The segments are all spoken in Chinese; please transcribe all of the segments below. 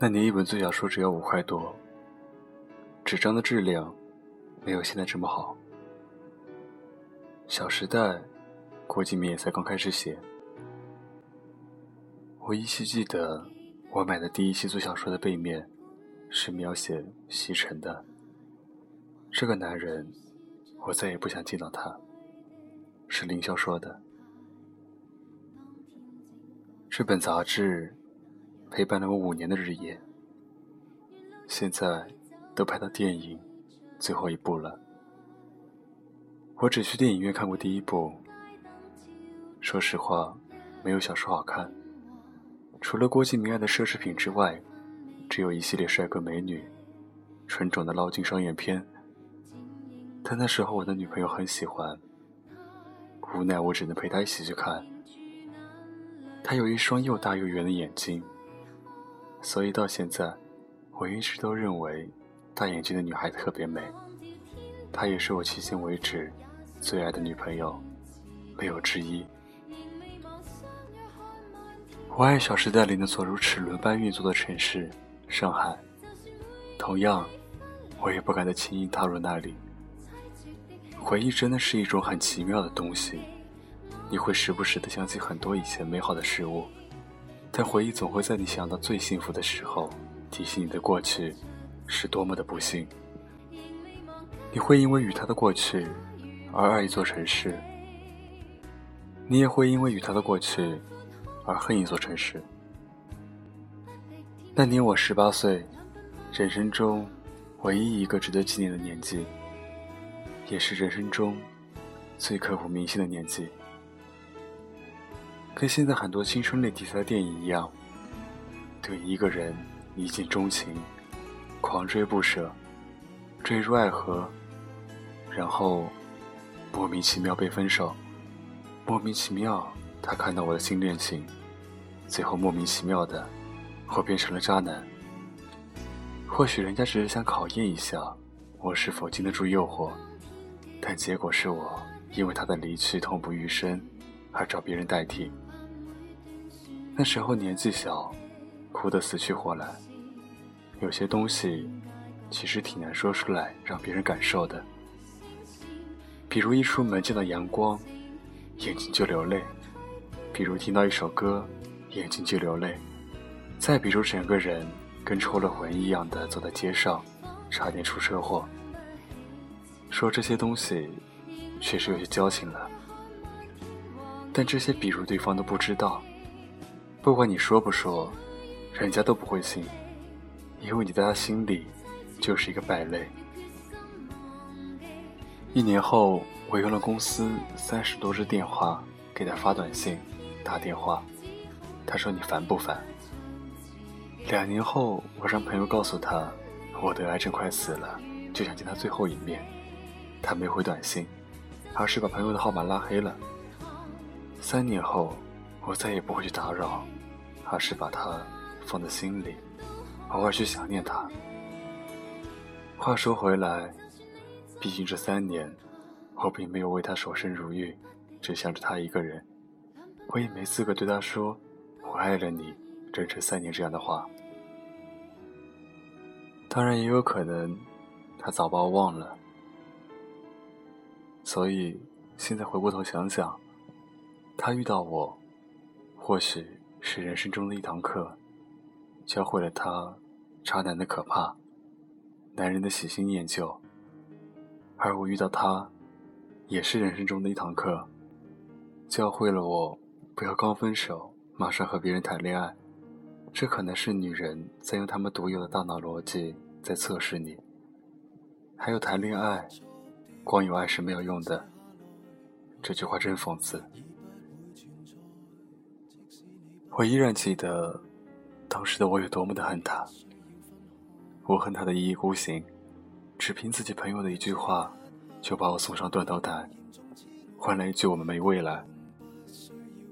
那年一本最小说只要五块多，纸张的质量没有现在这么好。《小时代》，郭敬明也才刚开始写。我依稀记得，我买的第一期做小说的背面是描写西城的。这个男人，我再也不想见到他。是凌霄说的。这本杂志。陪伴了我五年的日夜，现在都拍到电影最后一部了。我只去电影院看过第一部，说实话，没有小说好看。除了郭敬明爱的奢侈品之外，只有一系列帅哥美女，纯种的捞金双眼片。但那时候我的女朋友很喜欢，无奈我只能陪她一起去看。她有一双又大又圆的眼睛。所以到现在，我一直都认为大眼睛的女孩特别美。她也是我迄今为止最爱的女朋友，没有之一。我爱《小时代》里那座如齿轮般运作的城市——上海。同样，我也不敢再轻易踏入那里。回忆真的是一种很奇妙的东西，你会时不时的想起很多以前美好的事物。但回忆总会在你想到最幸福的时候，提醒你的过去是多么的不幸。你会因为与他的过去而爱一座城市，你也会因为与他的过去而恨一座城市。那年我十八岁，人生中唯一一个值得纪念的年纪，也是人生中最刻骨铭心的年纪。跟现在很多青春类题材的电影一样，对一个人一见钟情，狂追不舍，坠入爱河，然后莫名其妙被分手，莫名其妙他看到我的新恋情，最后莫名其妙的我变成了渣男。或许人家只是想考验一下我是否经得住诱惑，但结果是我因为他的离去痛不欲生，而找别人代替。那时候年纪小，哭得死去活来。有些东西，其实挺难说出来让别人感受的。比如一出门见到阳光，眼睛就流泪；比如听到一首歌，眼睛就流泪；再比如整个人跟抽了魂一样的走在街上，差点出车祸。说这些东西，确实有些矫情了。但这些比如对方都不知道。不管你说不说，人家都不会信，因为你在他心里就是一个败类。一年后，我用了公司三十多支电话给他发短信、打电话，他说你烦不烦？两年后，我让朋友告诉他我得癌症快死了，就想见他最后一面，他没回短信，而是把朋友的号码拉黑了。三年后。我再也不会去打扰，而是把他放在心里，偶尔去想念他。话说回来，毕竟这三年，我并没有为他守身如玉，只想着他一个人。我也没资格对他说“我爱了你，整整三年”这样的话。当然，也有可能他早把我忘了。所以现在回过头想想，他遇到我。或许是人生中的一堂课，教会了他渣男的可怕，男人的喜新厌旧。而我遇到他，也是人生中的一堂课，教会了我不要刚分手马上和别人谈恋爱，这可能是女人在用他们独有的大脑逻辑在测试你。还有谈恋爱，光有爱是没有用的，这句话真讽刺。我依然记得，当时的我有多么的恨他。我恨他的一意孤行，只凭自己朋友的一句话，就把我送上断头台，换来一句“我们没未来”。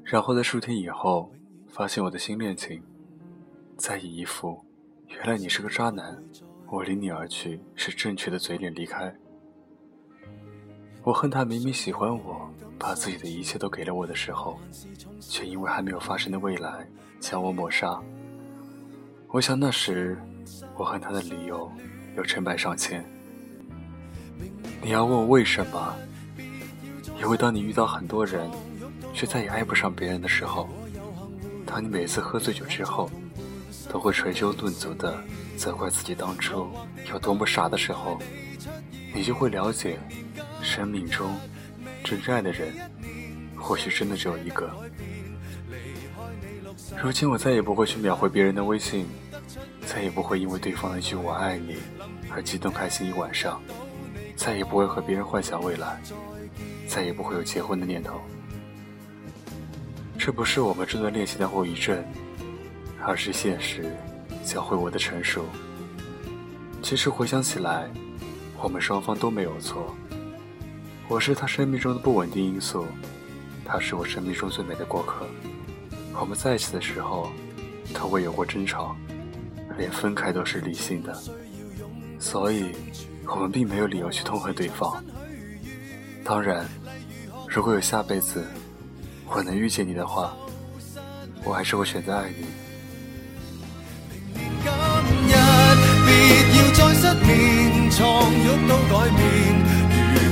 然后在数天以后，发现我的新恋情，再以一副“原来你是个渣男，我离你而去是正确的”嘴脸离开。我恨他明明喜欢我，把自己的一切都给了我的时候，却因为还没有发生的未来将我抹杀。我想那时我恨他的理由有成百上千。你要问我为什么？因为当你遇到很多人，却再也爱不上别人的时候，当你每次喝醉酒之后，都会捶胸顿足的责怪自己当初有多么傻的时候，你就会了解，生命中真正爱的人，或许真的只有一个。如今我再也不会去秒回别人的微信，再也不会因为对方的一句“我爱你”而激动开心一晚上，再也不会和别人幻想未来，再也不会有结婚的念头。这不是我们这段恋情的后遗症，而是现实教会我的成熟。其实回想起来，我们双方都没有错。我是他生命中的不稳定因素，他是我生命中最美的过客。我们在一起的时候，从未有过争吵，连分开都是理性的，所以，我们并没有理由去痛恨对方。当然，如果有下辈子，我能遇见你的话，我还是会选择爱你。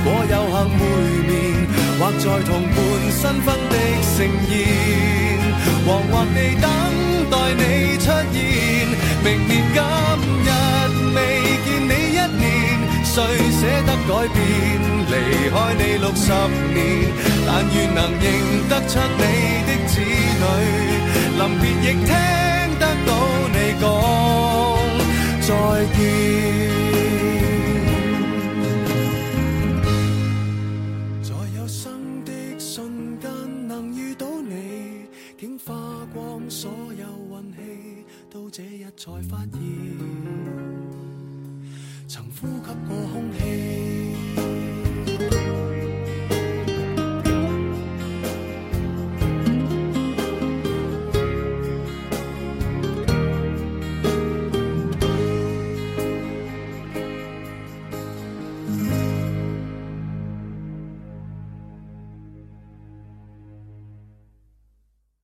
果有幸会面，或在同伴新婚的盛宴，惶惑地等待你出现。明年今日未见你一年，谁舍得改变？离开你六十年，但愿能认得出你的子女，临别亦听光所有运气到这日才发现。曾呼吸过空气。